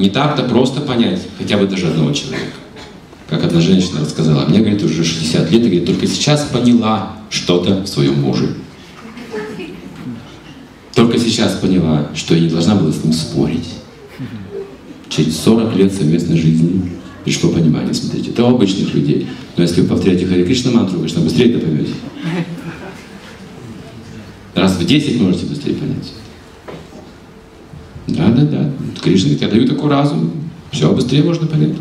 не так-то просто понять хотя бы даже одного человека. Как одна женщина рассказала, мне, говорит, уже 60 лет, и говорит, только сейчас поняла что-то в своем муже. Только сейчас поняла, что я не должна была с ним спорить. Через 40 лет совместной жизни пришло понимание, смотрите, это у обычных людей. Но если вы повторяете Хари Кришна мантру, вы конечно, быстрее это поймете. Раз в 10 можете быстрее понять. Да, да, да. Кришна говорит, я даю такой разум. Все быстрее можно понять.